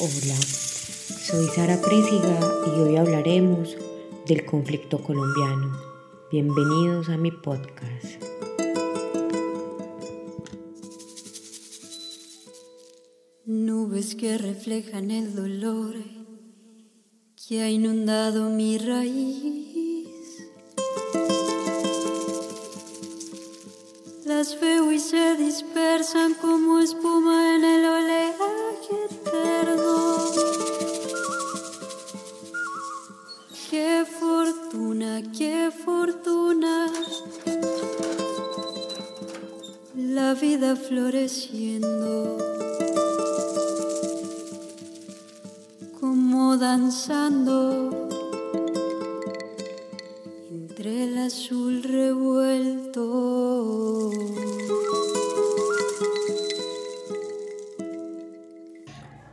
Hola, soy Sara Présiga y hoy hablaremos del conflicto colombiano. Bienvenidos a mi podcast. Nubes que reflejan el dolor que ha inundado mi raíz. Las veo y se dispersan como floreciendo. Como danzando entre el azul revuelto.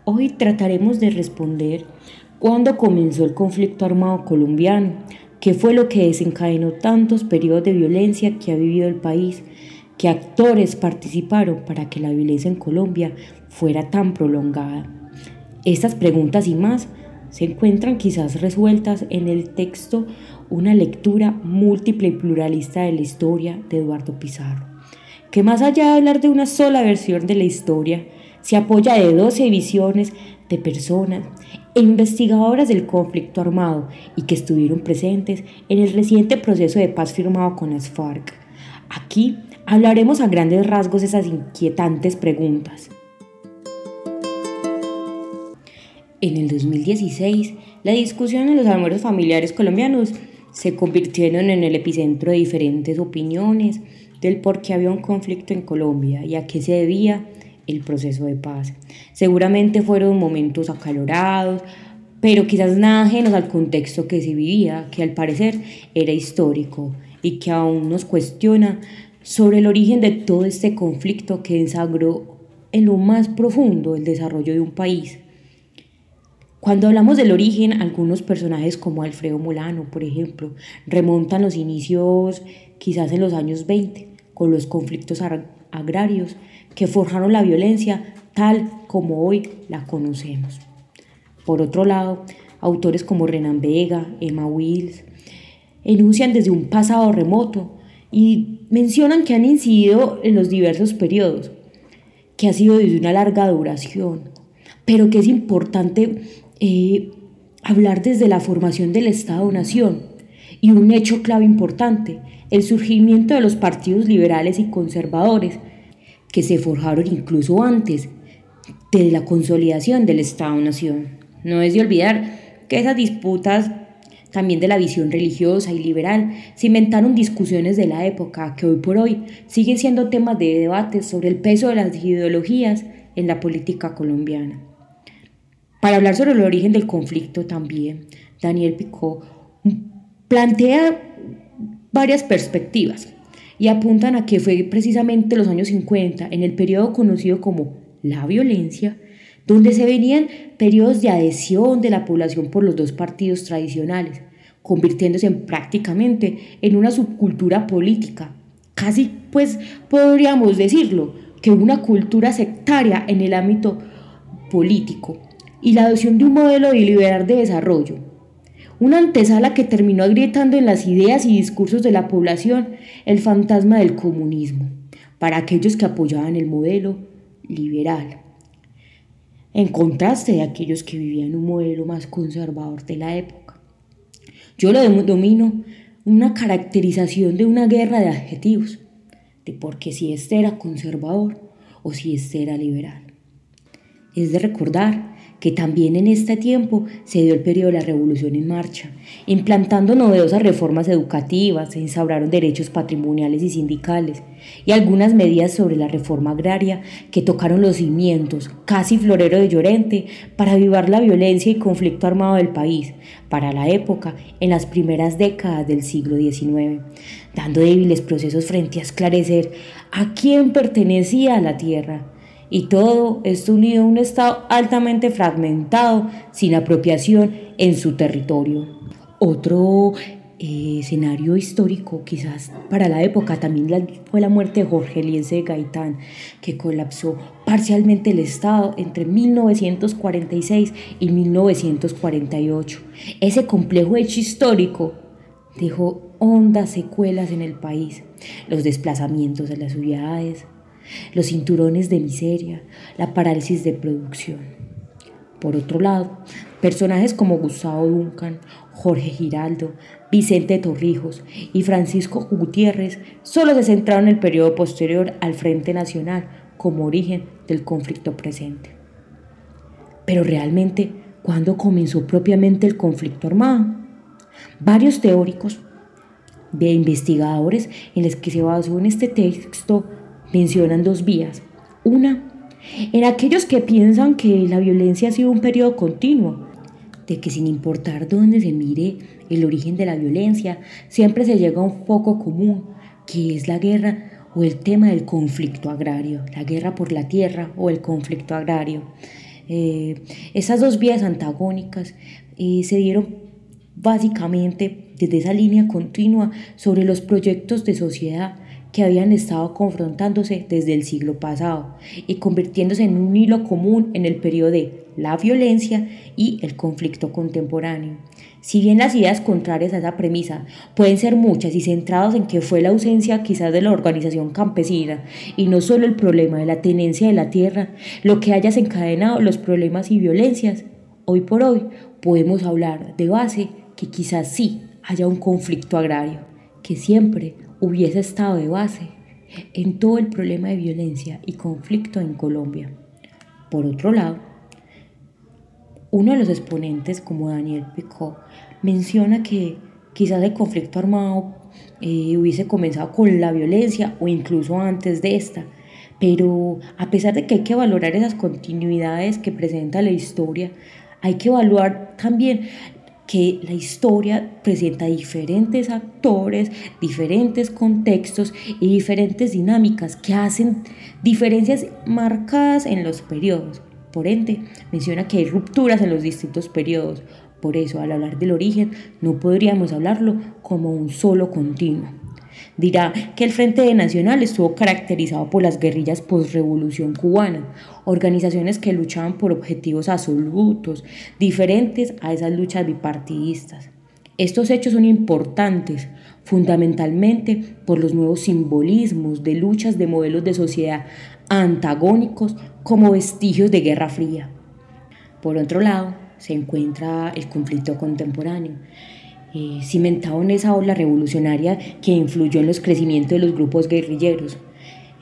Hoy trataremos de responder cuándo comenzó el conflicto armado colombiano, qué fue lo que desencadenó tantos periodos de violencia que ha vivido el país, qué actores participaron para que la violencia en Colombia fuera tan prolongada. Estas preguntas y más se encuentran quizás resueltas en el texto Una lectura múltiple y pluralista de la historia de Eduardo Pizarro, que más allá de hablar de una sola versión de la historia, se apoya de 12 visiones de personas e investigadoras del conflicto armado y que estuvieron presentes en el reciente proceso de paz firmado con las FARC. Aquí hablaremos a grandes rasgos esas inquietantes preguntas. En el 2016, la discusión en los almuerzos familiares colombianos se convirtieron en el epicentro de diferentes opiniones del por qué había un conflicto en Colombia y a qué se debía el proceso de paz. Seguramente fueron momentos acalorados, pero quizás nada ajenos al contexto que se vivía, que al parecer era histórico y que aún nos cuestiona sobre el origen de todo este conflicto que desagró en lo más profundo el desarrollo de un país. Cuando hablamos del origen, algunos personajes como Alfredo Molano, por ejemplo, remontan los inicios quizás en los años 20, con los conflictos agrarios que forjaron la violencia tal como hoy la conocemos. Por otro lado, autores como Renan Vega, Emma Wills, enuncian desde un pasado remoto y mencionan que han incidido en los diversos periodos, que ha sido desde una larga duración, pero que es importante eh, hablar desde la formación del Estado-Nación y un hecho clave importante, el surgimiento de los partidos liberales y conservadores, que se forjaron incluso antes de la consolidación del Estado-Nación. No es de olvidar que esas disputas también de la visión religiosa y liberal cimentaron discusiones de la época que hoy por hoy siguen siendo temas de debate sobre el peso de las ideologías en la política colombiana. Para hablar sobre el origen del conflicto también, Daniel Picó plantea varias perspectivas y apuntan a que fue precisamente los años 50, en el periodo conocido como la violencia, donde se venían periodos de adhesión de la población por los dos partidos tradicionales, convirtiéndose en prácticamente en una subcultura política, casi pues podríamos decirlo, que una cultura sectaria en el ámbito político y la adopción de un modelo liberal de desarrollo, una antesala que terminó agrietando en las ideas y discursos de la población el fantasma del comunismo, para aquellos que apoyaban el modelo liberal, en contraste de aquellos que vivían un modelo más conservador de la época. Yo lo domino una caracterización de una guerra de adjetivos, de por qué si este era conservador o si este era liberal. Es de recordar que también en este tiempo se dio el periodo de la Revolución en Marcha, implantando novedosas reformas educativas, se instauraron derechos patrimoniales y sindicales y algunas medidas sobre la reforma agraria que tocaron los cimientos, casi florero de Llorente, para avivar la violencia y conflicto armado del país, para la época, en las primeras décadas del siglo XIX, dando débiles procesos frente a esclarecer a quién pertenecía la tierra y todo esto unido a un Estado altamente fragmentado, sin apropiación en su territorio. Otro eh, escenario histórico, quizás para la época, también fue la muerte de Jorge Eliense Gaitán, que colapsó parcialmente el Estado entre 1946 y 1948. Ese complejo hecho histórico dejó hondas secuelas en el país, los desplazamientos de las ciudades, los cinturones de miseria, la parálisis de producción. Por otro lado, personajes como Gustavo Duncan, Jorge Giraldo, Vicente Torrijos y Francisco Gutiérrez solo se centraron en el periodo posterior al Frente Nacional como origen del conflicto presente. Pero realmente, ¿cuándo comenzó propiamente el conflicto armado? Varios teóricos de investigadores en los que se basó en este texto mencionan dos vías. Una, en aquellos que piensan que la violencia ha sido un periodo continuo, de que sin importar dónde se mire el origen de la violencia, siempre se llega a un foco común, que es la guerra o el tema del conflicto agrario, la guerra por la tierra o el conflicto agrario. Eh, esas dos vías antagónicas eh, se dieron básicamente desde esa línea continua sobre los proyectos de sociedad que habían estado confrontándose desde el siglo pasado y convirtiéndose en un hilo común en el periodo de la violencia y el conflicto contemporáneo. Si bien las ideas contrarias a esa premisa pueden ser muchas y centradas en que fue la ausencia quizás de la organización campesina y no solo el problema de la tenencia de la tierra lo que haya desencadenado los problemas y violencias, hoy por hoy podemos hablar de base que quizás sí haya un conflicto agrario, que siempre hubiese estado de base en todo el problema de violencia y conflicto en Colombia. Por otro lado, uno de los exponentes, como Daniel Picot, menciona que quizás el conflicto armado eh, hubiese comenzado con la violencia o incluso antes de esta, pero a pesar de que hay que valorar esas continuidades que presenta la historia, hay que evaluar también que la historia presenta diferentes actores, diferentes contextos y diferentes dinámicas que hacen diferencias marcadas en los periodos. Por ende, menciona que hay rupturas en los distintos periodos. Por eso, al hablar del origen, no podríamos hablarlo como un solo continuo. Dirá que el Frente Nacional estuvo caracterizado por las guerrillas post-revolución cubana, organizaciones que luchaban por objetivos absolutos, diferentes a esas luchas bipartidistas. Estos hechos son importantes, fundamentalmente por los nuevos simbolismos de luchas de modelos de sociedad antagónicos como vestigios de Guerra Fría. Por otro lado, se encuentra el conflicto contemporáneo, eh, cimentado en esa ola revolucionaria que influyó en los crecimientos de los grupos guerrilleros.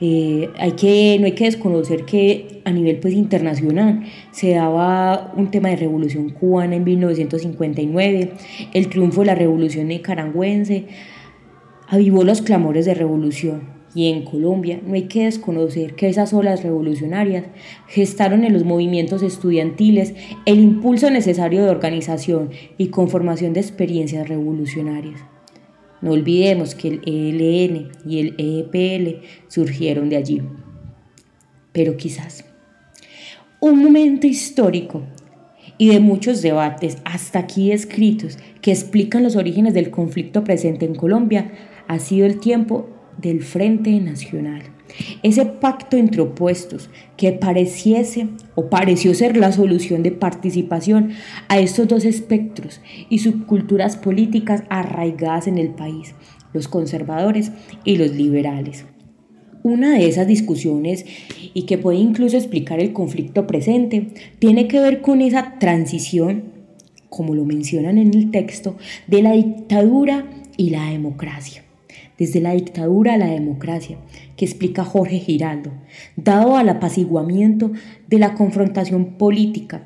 Eh, hay que, no hay que desconocer que a nivel pues, internacional se daba un tema de revolución cubana en 1959, el triunfo de la revolución nicaragüense avivó los clamores de revolución y en Colombia no hay que desconocer que esas olas revolucionarias gestaron en los movimientos estudiantiles el impulso necesario de organización y conformación de experiencias revolucionarias. No olvidemos que el ELN y el EPL surgieron de allí. Pero quizás un momento histórico y de muchos debates hasta aquí escritos que explican los orígenes del conflicto presente en Colombia ha sido el tiempo del Frente Nacional. Ese pacto entre opuestos que pareciese o pareció ser la solución de participación a estos dos espectros y subculturas políticas arraigadas en el país, los conservadores y los liberales. Una de esas discusiones, y que puede incluso explicar el conflicto presente, tiene que ver con esa transición, como lo mencionan en el texto, de la dictadura y la democracia desde la dictadura a la democracia, que explica Jorge Giraldo, dado al apaciguamiento de la confrontación política,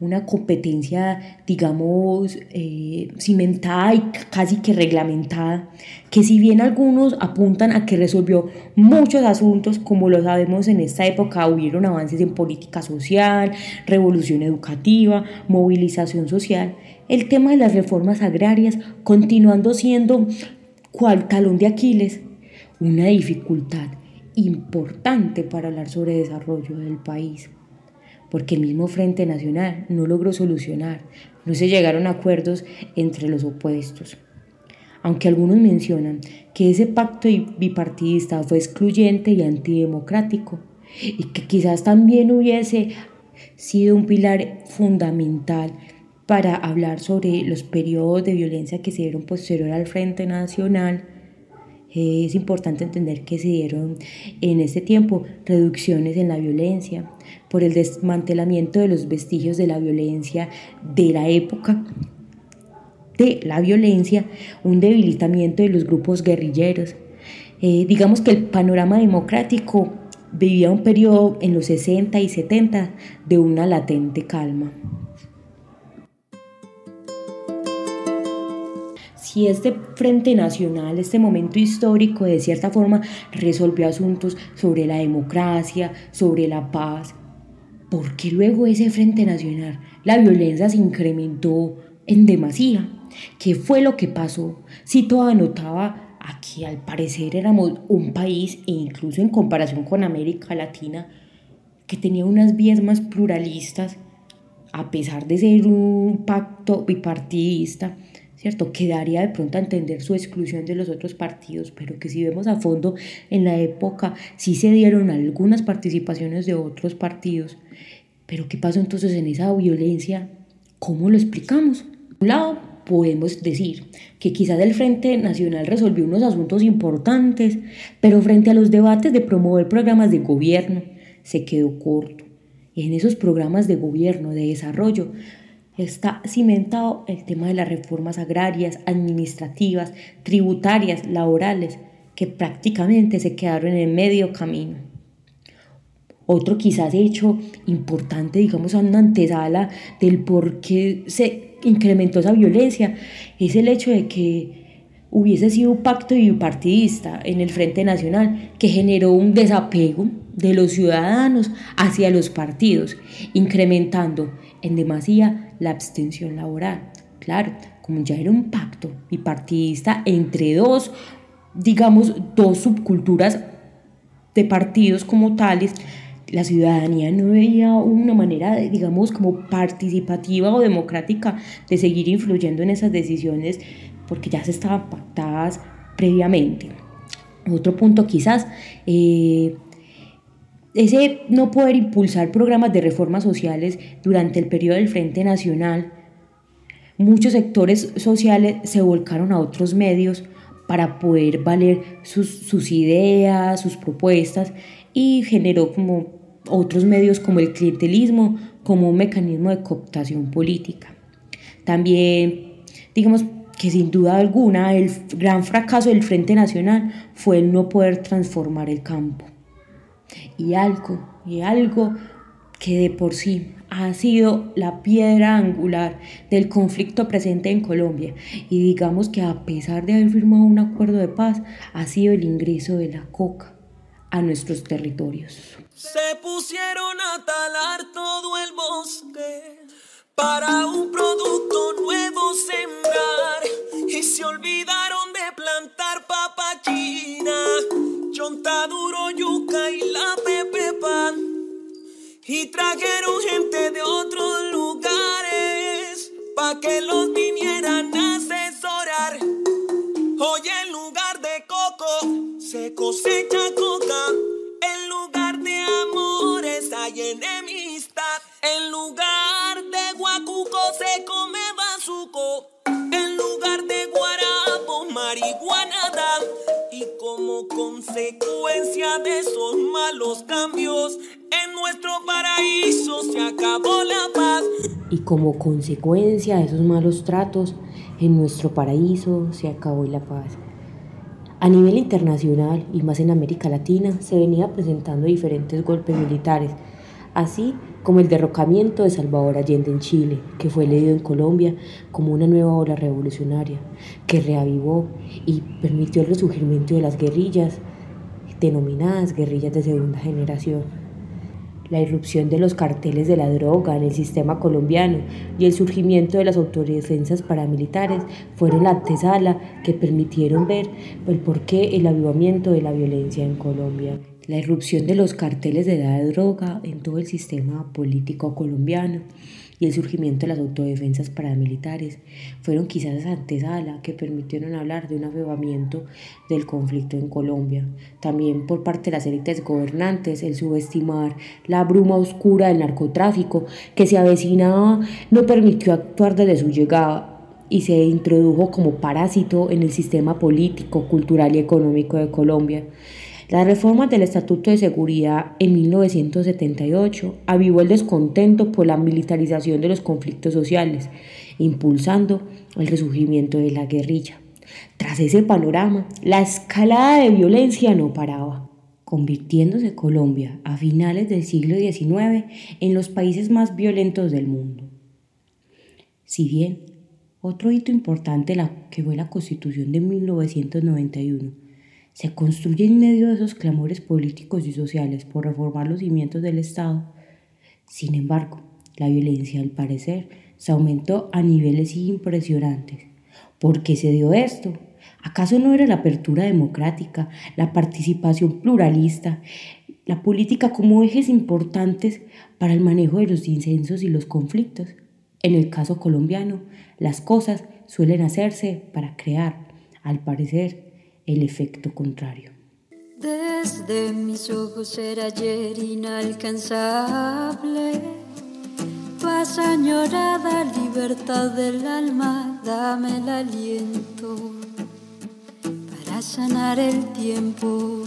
una competencia, digamos, eh, cimentada y casi que reglamentada, que si bien algunos apuntan a que resolvió muchos asuntos, como lo sabemos en esta época, hubieron avances en política social, revolución educativa, movilización social, el tema de las reformas agrarias continuando siendo cual talón de Aquiles, una dificultad importante para hablar sobre desarrollo del país, porque el mismo Frente Nacional no logró solucionar, no se llegaron a acuerdos entre los opuestos. aunque algunos mencionan que ese pacto bipartidista fue excluyente y antidemocrático, y que quizás también hubiese sido un pilar fundamental para hablar sobre los periodos de violencia que se dieron posterior al Frente Nacional, es importante entender que se dieron en este tiempo reducciones en la violencia por el desmantelamiento de los vestigios de la violencia de la época de la violencia, un debilitamiento de los grupos guerrilleros. Eh, digamos que el panorama democrático vivía un periodo en los 60 y 70 de una latente calma. Si este Frente Nacional, este momento histórico, de cierta forma resolvió asuntos sobre la democracia, sobre la paz, ¿por qué luego ese Frente Nacional la violencia se incrementó en demasía? ¿Qué fue lo que pasó? Si todo anotaba aquí al parecer éramos un país, e incluso en comparación con América Latina, que tenía unas vías más pluralistas, a pesar de ser un pacto bipartidista, ¿cierto? Que daría de pronto a entender su exclusión de los otros partidos, pero que si vemos a fondo en la época sí se dieron algunas participaciones de otros partidos. Pero ¿qué pasó entonces en esa violencia? ¿Cómo lo explicamos? Por un lado, podemos decir que quizás el Frente Nacional resolvió unos asuntos importantes, pero frente a los debates de promover programas de gobierno, se quedó corto. En esos programas de gobierno, de desarrollo, está cimentado el tema de las reformas agrarias, administrativas, tributarias, laborales, que prácticamente se quedaron en medio camino. Otro quizás hecho importante, digamos, una antesala del por qué se incrementó esa violencia, es el hecho de que hubiese sido un pacto bipartidista en el Frente Nacional que generó un desapego de los ciudadanos hacia los partidos, incrementando en demasía la abstención laboral. Claro, como ya era un pacto bipartidista entre dos, digamos, dos subculturas de partidos como tales, la ciudadanía no veía una manera, digamos, como participativa o democrática de seguir influyendo en esas decisiones porque ya se estaban pactadas previamente. Otro punto quizás, eh, ese no poder impulsar programas de reformas sociales durante el periodo del Frente Nacional, muchos sectores sociales se volcaron a otros medios para poder valer sus, sus ideas, sus propuestas y generó como otros medios como el clientelismo como un mecanismo de cooptación política. También, digamos que sin duda alguna, el gran fracaso del Frente Nacional fue el no poder transformar el campo y algo, y algo que de por sí ha sido la piedra angular del conflicto presente en Colombia. Y digamos que a pesar de haber firmado un acuerdo de paz, ha sido el ingreso de la coca a nuestros territorios. Se pusieron a talar todo el bosque para un producto nuevo sembrar y se olvidaron de plantar papa chontaduro, yuca y la pepe pan. Y trajeron gente de otros lugares pa' que los vinieran a asesorar. Hoy en lugar de coco se cosecha coca. En lugar de amores hay enemistad. En lugar como consecuencia de esos malos tratos, en nuestro paraíso se acabó la paz. A nivel internacional y más en América Latina se venía presentando diferentes golpes militares, así como el derrocamiento de Salvador Allende en Chile, que fue leído en Colombia como una nueva ola revolucionaria, que reavivó y permitió el resurgimiento de las guerrillas, denominadas guerrillas de segunda generación. La irrupción de los carteles de la droga en el sistema colombiano y el surgimiento de las autodefensas paramilitares fueron la antesala que permitieron ver el porqué el avivamiento de la violencia en Colombia la irrupción de los carteles de la droga en todo el sistema político colombiano y el surgimiento de las autodefensas paramilitares fueron quizás esa antesala que permitieron hablar de un avivamiento del conflicto en Colombia. También por parte de las élites gobernantes, el subestimar la bruma oscura del narcotráfico que se avecinaba no permitió actuar desde su llegada y se introdujo como parásito en el sistema político, cultural y económico de Colombia. La reforma del Estatuto de Seguridad en 1978 avivó el descontento por la militarización de los conflictos sociales, impulsando el resurgimiento de la guerrilla. Tras ese panorama, la escalada de violencia no paraba, convirtiéndose Colombia a finales del siglo XIX en los países más violentos del mundo. Si bien otro hito importante la que fue la Constitución de 1991 se construye en medio de esos clamores políticos y sociales por reformar los cimientos del Estado. Sin embargo, la violencia, al parecer, se aumentó a niveles impresionantes. ¿Por qué se dio esto? ¿Acaso no era la apertura democrática, la participación pluralista, la política como ejes importantes para el manejo de los incensos y los conflictos? En el caso colombiano, las cosas suelen hacerse para crear, al parecer, el efecto contrario. Desde mis ojos era ayer inalcanzable. Paz añorada, libertad del alma, dame el aliento para sanar el tiempo.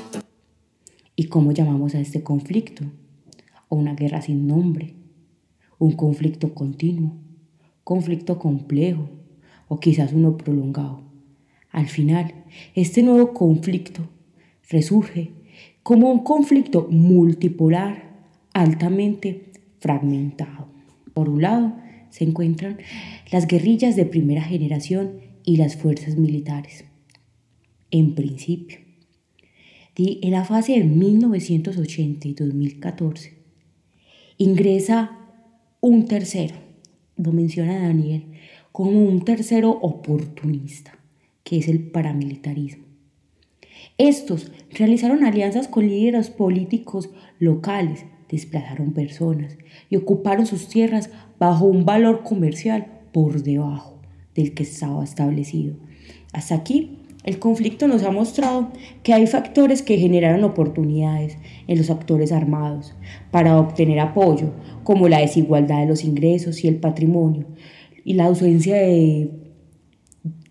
¿Y cómo llamamos a este conflicto? ¿O una guerra sin nombre? ¿Un conflicto continuo? ¿Conflicto complejo? ¿O quizás uno prolongado? Al final, este nuevo conflicto resurge como un conflicto multipolar altamente fragmentado. Por un lado, se encuentran las guerrillas de primera generación y las fuerzas militares. En principio, en la fase de 1980 y 2014, ingresa un tercero, lo menciona Daniel, como un tercero oportunista que es el paramilitarismo. Estos realizaron alianzas con líderes políticos locales, desplazaron personas y ocuparon sus tierras bajo un valor comercial por debajo del que estaba establecido. Hasta aquí, el conflicto nos ha mostrado que hay factores que generaron oportunidades en los actores armados para obtener apoyo, como la desigualdad de los ingresos y el patrimonio, y la ausencia de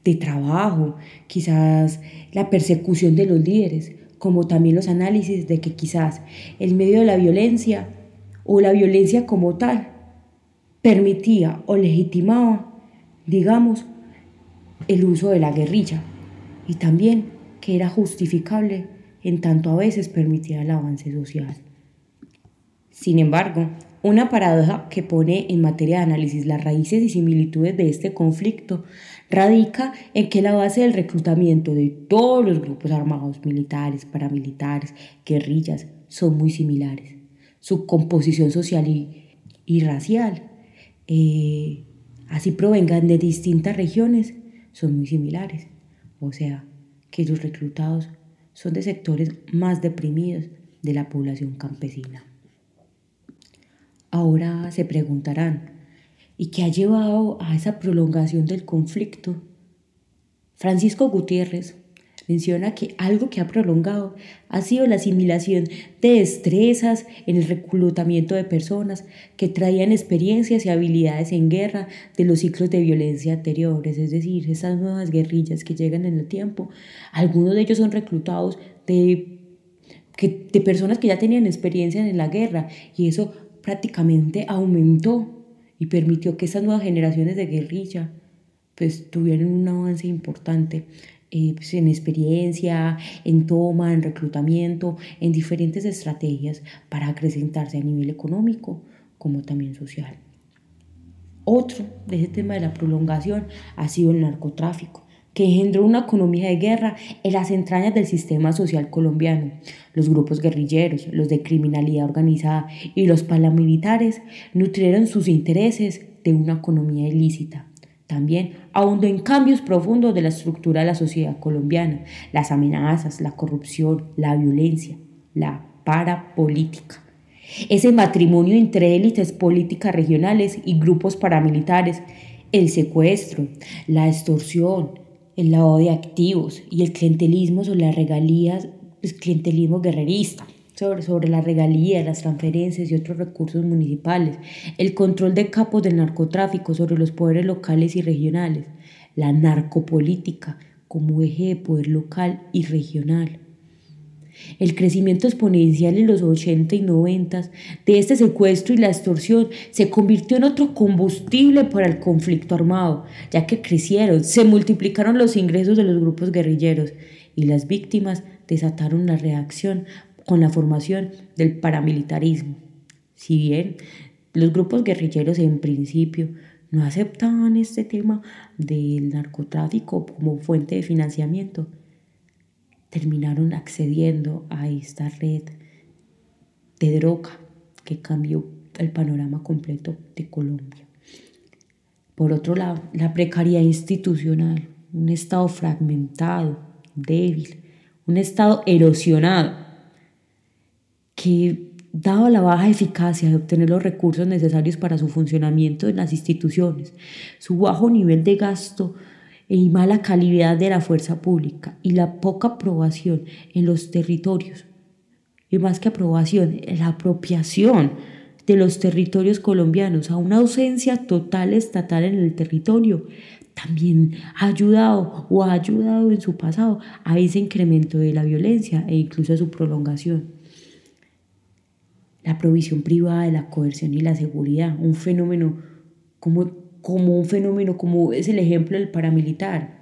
de trabajo, quizás la persecución de los líderes, como también los análisis de que quizás el medio de la violencia o la violencia como tal permitía o legitimaba, digamos, el uso de la guerrilla y también que era justificable en tanto a veces permitía el avance social. Sin embargo, una paradoja que pone en materia de análisis las raíces y similitudes de este conflicto radica en que la base del reclutamiento de todos los grupos armados, militares, paramilitares, guerrillas, son muy similares. Su composición social y, racial, eh, así provengan de distintas regiones, son muy similares. O sea, que los reclutados son de sectores más deprimidos de la población campesina. Ahora se preguntarán, ¿y qué ha llevado a esa prolongación del conflicto? Francisco Gutiérrez menciona que algo que ha prolongado ha sido la asimilación de destrezas en el reclutamiento de personas que traían experiencias y habilidades en guerra de los ciclos de violencia anteriores, es decir, esas nuevas guerrillas que llegan en el tiempo. Algunos de ellos son reclutados de, de personas que ya tenían experiencia en la guerra y eso prácticamente aumentó y permitió que estas nuevas generaciones de guerrilla pues tuvieran un avance importante eh, pues, en experiencia, en toma, en reclutamiento, en diferentes estrategias para acrecentarse a nivel económico como también social. Otro de ese tema de la prolongación ha sido el narcotráfico que engendró una economía de guerra en las entrañas del sistema social colombiano. Los grupos guerrilleros, los de criminalidad organizada y los paramilitares nutrieron sus intereses de una economía ilícita. También ahondó en cambios profundos de la estructura de la sociedad colombiana, las amenazas, la corrupción, la violencia, la parapolítica. ese matrimonio entre élites políticas regionales y grupos paramilitares, el secuestro, la extorsión, el lavado de activos y el clientelismo sobre las regalías, pues, clientelismo guerrerista, sobre, sobre las regalías, las transferencias y otros recursos municipales, el control de capos del narcotráfico sobre los poderes locales y regionales, la narcopolítica como eje de poder local y regional, el crecimiento exponencial en los 80 y 90 de este secuestro y la extorsión se convirtió en otro combustible para el conflicto armado, ya que crecieron, se multiplicaron los ingresos de los grupos guerrilleros y las víctimas desataron la reacción con la formación del paramilitarismo. Si bien los grupos guerrilleros en principio no aceptaban este tema del narcotráfico como fuente de financiamiento, terminaron accediendo a esta red de droga que cambió el panorama completo de Colombia. Por otro lado, la precariedad institucional, un Estado fragmentado, débil, un Estado erosionado, que dado la baja eficacia de obtener los recursos necesarios para su funcionamiento en las instituciones, su bajo nivel de gasto y mala calidad de la fuerza pública y la poca aprobación en los territorios. Y más que aprobación, la apropiación de los territorios colombianos a una ausencia total estatal en el territorio también ha ayudado o ha ayudado en su pasado a ese incremento de la violencia e incluso a su prolongación. La provisión privada de la coerción y la seguridad, un fenómeno como como un fenómeno, como es el ejemplo del paramilitar.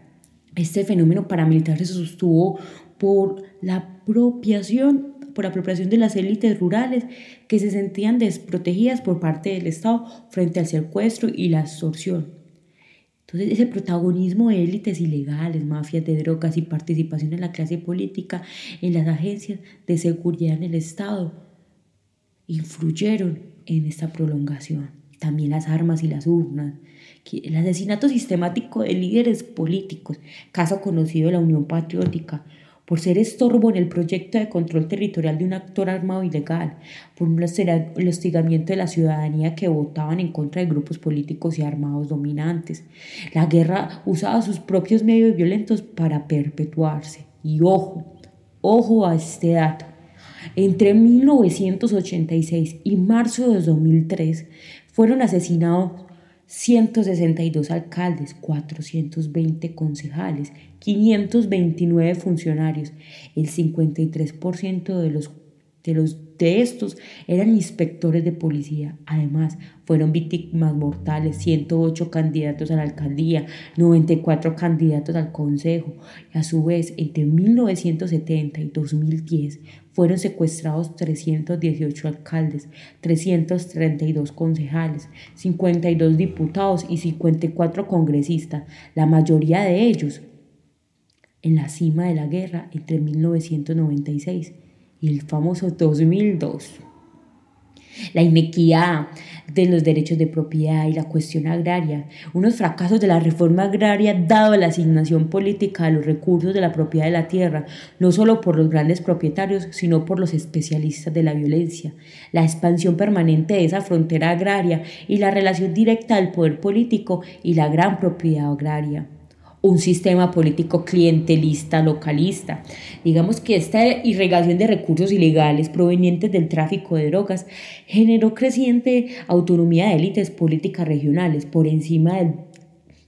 Este fenómeno paramilitar se sostuvo por la apropiación, por apropiación de las élites rurales que se sentían desprotegidas por parte del Estado frente al secuestro y la extorsión. Entonces, ese protagonismo de élites ilegales, mafias de drogas y participación en la clase política, en las agencias de seguridad en el Estado, influyeron en esta prolongación. También las armas y las urnas, el asesinato sistemático de líderes políticos, caso conocido de la Unión Patriótica, por ser estorbo en el proyecto de control territorial de un actor armado ilegal, por un hostigamiento de la ciudadanía que votaban en contra de grupos políticos y armados dominantes. La guerra usaba sus propios medios violentos para perpetuarse. Y ojo, ojo a este dato. Entre 1986 y marzo de 2003 fueron asesinados 162 alcaldes, 420 concejales, 529 funcionarios. El 53% de los, de los de estos eran inspectores de policía. Además, fueron víctimas mortales 108 candidatos a la alcaldía, 94 candidatos al consejo. Y a su vez, entre 1970 y 2010 fueron secuestrados 318 alcaldes, 332 concejales, 52 diputados y 54 congresistas, la mayoría de ellos en la cima de la guerra entre 1996 y el famoso 2002. La inequidad de los derechos de propiedad y la cuestión agraria, unos fracasos de la reforma agraria dado la asignación política de los recursos de la propiedad de la tierra, no solo por los grandes propietarios, sino por los especialistas de la violencia, la expansión permanente de esa frontera agraria y la relación directa del poder político y la gran propiedad agraria un sistema político clientelista, localista. Digamos que esta irrigación de recursos ilegales provenientes del tráfico de drogas generó creciente autonomía de élites políticas regionales por encima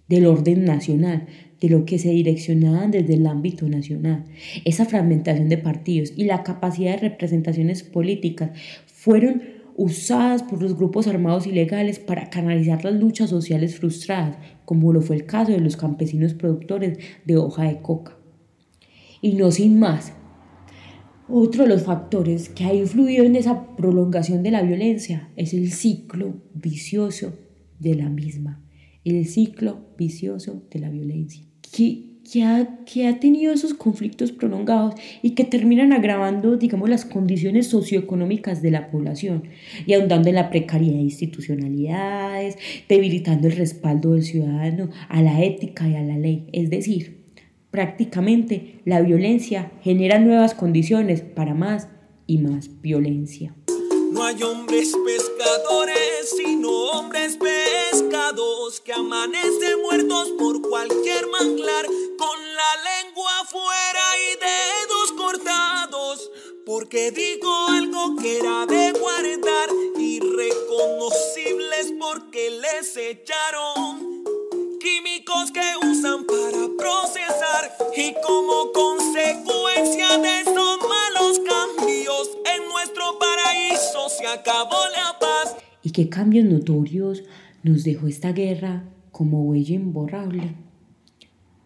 del, orden nacional, de lo que se direccionaban desde el ámbito nacional. Esa fragmentación de partidos y la capacidad de representaciones políticas fueron usadas por los grupos armados ilegales para canalizar las luchas sociales frustradas, como lo fue el caso de los campesinos productores de hoja de coca. Y no sin más, otro de los factores que ha influido en esa prolongación de la violencia es el ciclo vicioso de la misma, el ciclo vicioso de la violencia que ha, que ha tenido esos conflictos prolongados y que terminan agravando, digamos, las condiciones socioeconómicas de la población y ahondando en la precariedad de institucionalidades, debilitando el respaldo del ciudadano a la ética y a la ley. Es decir, prácticamente la violencia genera nuevas condiciones para más y más violencia. No hay hombres pescadores, sino hombres pescados que amanecen muertos por cualquier manglar, con la lengua afuera y dedos cortados. Porque digo algo que era de guardar, irreconocibles porque les echaron qué cambios notorios nos dejó esta guerra como huella imborrable?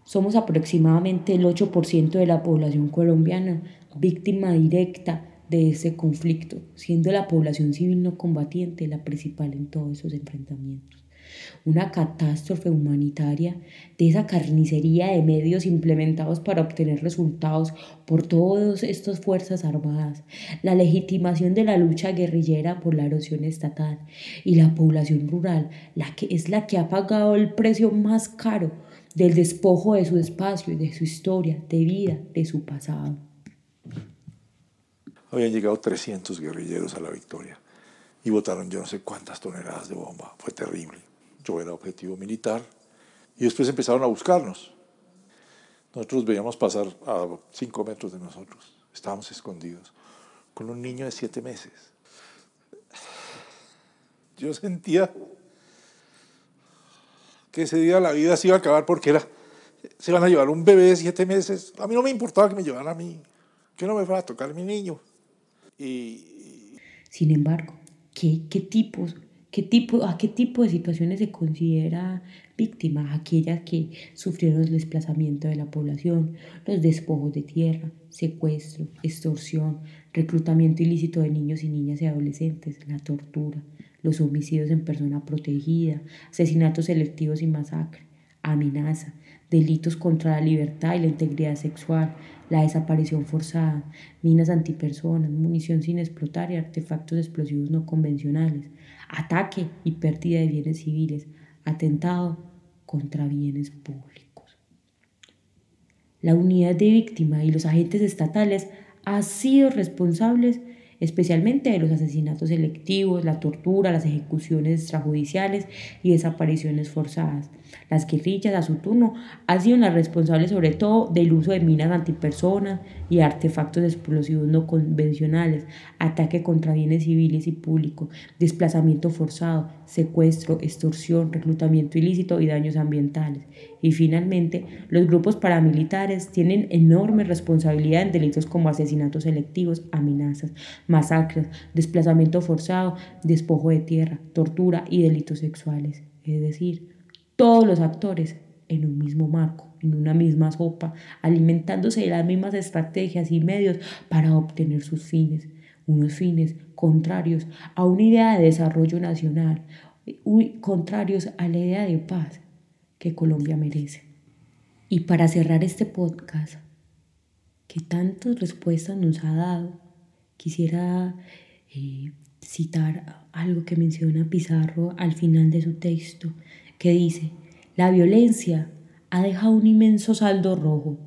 Somos aproximadamente el 8% de la población colombiana víctima directa de ese conflicto, siendo la población civil no combatiente la principal en todos esos enfrentamientos. Una catástrofe humanitaria de esa carnicería de medios implementados para obtener resultados por todas estas fuerzas armadas, la legitimación de la lucha guerrillera por la erosión estatal y la población rural, la que es la que ha pagado el precio más caro del despojo de su espacio, de su historia, de vida, de su pasado. Habían llegado 300 guerrilleros a la victoria y votaron yo no sé cuántas toneladas de bomba. Fue terrible. Yo era objetivo militar y después empezaron a buscarnos. Nosotros veíamos pasar a 5 metros de nosotros. Estábamos escondidos con un niño de 7 meses. Yo sentía que ese día la vida se iba a acabar porque era, se iban a llevar un bebé de siete meses. A mí no me importaba que me llevaran a mí, que no me fuera a tocar mi niño. Y... Sin embargo, ¿qué, qué tipos, qué tipo, ¿a qué tipo de situaciones se considera víctima? Aquellas que sufrieron el desplazamiento de la población, los despojos de tierra, secuestro, extorsión, reclutamiento ilícito de niños y niñas y adolescentes, la tortura, los homicidios en persona protegida, asesinatos selectivos y masacre, amenaza, delitos contra la libertad y la integridad sexual, la desaparición forzada, minas antipersonas, munición sin explotar y artefactos explosivos no convencionales, ataque y pérdida de bienes civiles, atentado contra bienes públicos. La unidad de víctima y los agentes estatales han sido responsables especialmente de los asesinatos selectivos, la tortura, las ejecuciones extrajudiciales y desapariciones forzadas. Las guerrillas, a su turno, han sido las responsables sobre todo del uso de minas antipersonas y artefactos explosivos no convencionales, ataque contra bienes civiles y públicos, desplazamiento forzado, secuestro, extorsión, reclutamiento ilícito y daños ambientales. Y finalmente, los grupos paramilitares tienen enorme responsabilidad en delitos como asesinatos selectivos, amenazas, masacres, desplazamiento forzado, despojo de tierra, tortura y delitos sexuales. Es decir, todos los actores en un mismo marco, en una misma sopa, alimentándose de las mismas estrategias y medios para obtener sus fines, unos fines contrarios a una idea de desarrollo nacional, contrarios a la idea de paz que Colombia merece. Y para cerrar este podcast, que tantas respuestas nos ha dado, quisiera eh, citar algo que menciona Pizarro al final de su texto, que dice, la violencia ha dejado un inmenso saldo rojo.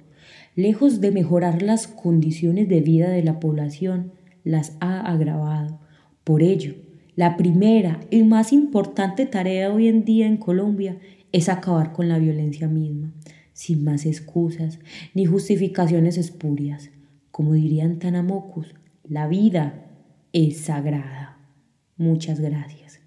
Lejos de mejorar las condiciones de vida de la población, las ha agravado. Por ello, la primera y más importante tarea hoy en día en Colombia es acabar con la violencia misma, sin más excusas ni justificaciones espurias. Como dirían Tanamocus, la vida es sagrada. Muchas gracias.